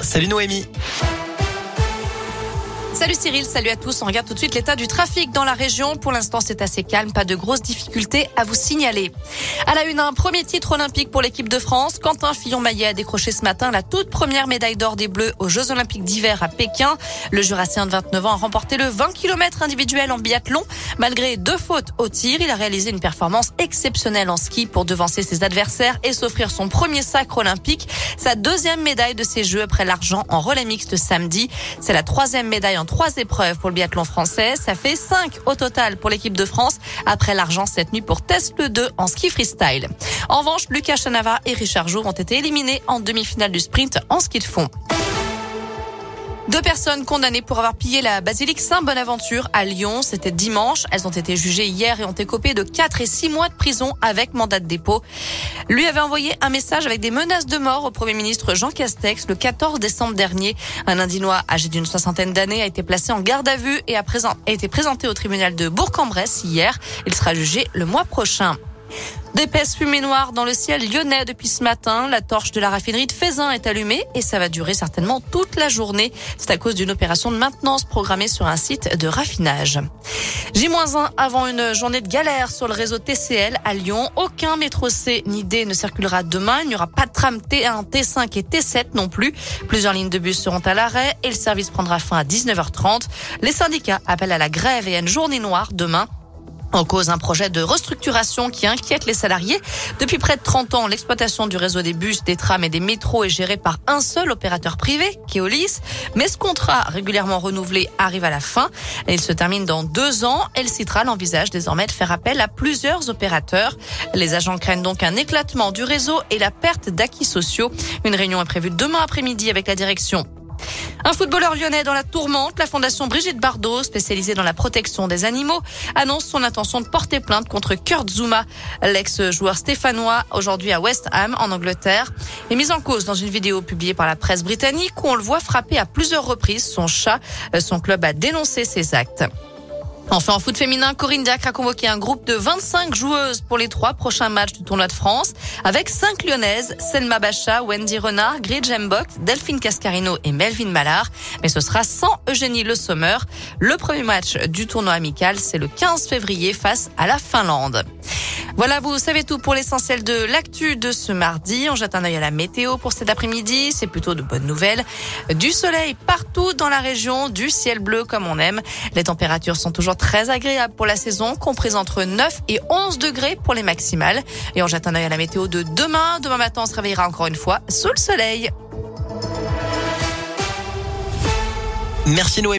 Salut Noémie. Salut Cyril, salut à tous. On regarde tout de suite l'état du trafic dans la région. Pour l'instant, c'est assez calme, pas de grosses difficultés à vous signaler. À la une, un premier titre olympique pour l'équipe de France. Quentin Fillon-Maillet a décroché ce matin la toute première médaille d'or des Bleus aux Jeux Olympiques d'hiver à Pékin. Le Jurassien de 29 ans a remporté le 20 km individuel en biathlon. Malgré deux fautes au tir, il a réalisé une performance exceptionnelle en ski pour devancer ses adversaires et s'offrir son premier sacre olympique. Sa deuxième médaille de ces Jeux après l'argent en relais mixte samedi. C'est la troisième médaille en trois épreuves pour le biathlon français. Ça fait cinq au total pour l'équipe de France après l'argent cette nuit pour Test 2 en ski freestyle. En revanche, Lucas Chanava et Richard Jour ont été éliminés en demi-finale du sprint en ski de fond. Deux personnes condamnées pour avoir pillé la basilique Saint-Bonaventure à Lyon. C'était dimanche. Elles ont été jugées hier et ont écopé de 4 et 6 mois de prison avec mandat de dépôt. Lui avait envoyé un message avec des menaces de mort au Premier ministre Jean Castex le 14 décembre dernier. Un Indinois âgé d'une soixantaine d'années a été placé en garde à vue et a été présenté au tribunal de Bourg-en-Bresse hier. Il sera jugé le mois prochain. D'épaisses fumées noires dans le ciel lyonnais depuis ce matin. La torche de la raffinerie de Faisin est allumée et ça va durer certainement toute la journée. C'est à cause d'une opération de maintenance programmée sur un site de raffinage. J-1 avant une journée de galère sur le réseau TCL à Lyon. Aucun métro C ni D ne circulera demain. Il n'y aura pas de tram T1, T5 et T7 non plus. Plusieurs lignes de bus seront à l'arrêt et le service prendra fin à 19h30. Les syndicats appellent à la grève et à une journée noire demain. En cause, un projet de restructuration qui inquiète les salariés. Depuis près de 30 ans, l'exploitation du réseau des bus, des trams et des métros est gérée par un seul opérateur privé, Keolis. Mais ce contrat régulièrement renouvelé arrive à la fin. Et il se termine dans deux ans. El Citral envisage désormais de faire appel à plusieurs opérateurs. Les agents craignent donc un éclatement du réseau et la perte d'acquis sociaux. Une réunion est prévue demain après-midi avec la direction un footballeur lyonnais dans la tourmente, la fondation Brigitte Bardot, spécialisée dans la protection des animaux, annonce son intention de porter plainte contre Kurt Zuma, l'ex-joueur stéphanois, aujourd'hui à West Ham, en Angleterre, est mis en cause dans une vidéo publiée par la presse britannique où on le voit frapper à plusieurs reprises son chat. Son club a dénoncé ses actes. Enfin, en foot féminin, Corinne Diacre a convoqué un groupe de 25 joueuses pour les trois prochains matchs du tournoi de France, avec cinq lyonnaises, Selma Bacha, Wendy Renard, Grid Jembok, Delphine Cascarino et Melvin Mallard. Mais ce sera sans Eugénie Le Sommer. Le premier match du tournoi amical, c'est le 15 février face à la Finlande. Voilà, vous savez tout pour l'essentiel de l'actu de ce mardi. On jette un œil à la météo pour cet après-midi. C'est plutôt de bonnes nouvelles. Du soleil partout dans la région, du ciel bleu comme on aime. Les températures sont toujours très agréables pour la saison, comprises entre 9 et 11 degrés pour les maximales. Et on jette un œil à la météo de demain. Demain matin, on se réveillera encore une fois sous le soleil. Merci Noé.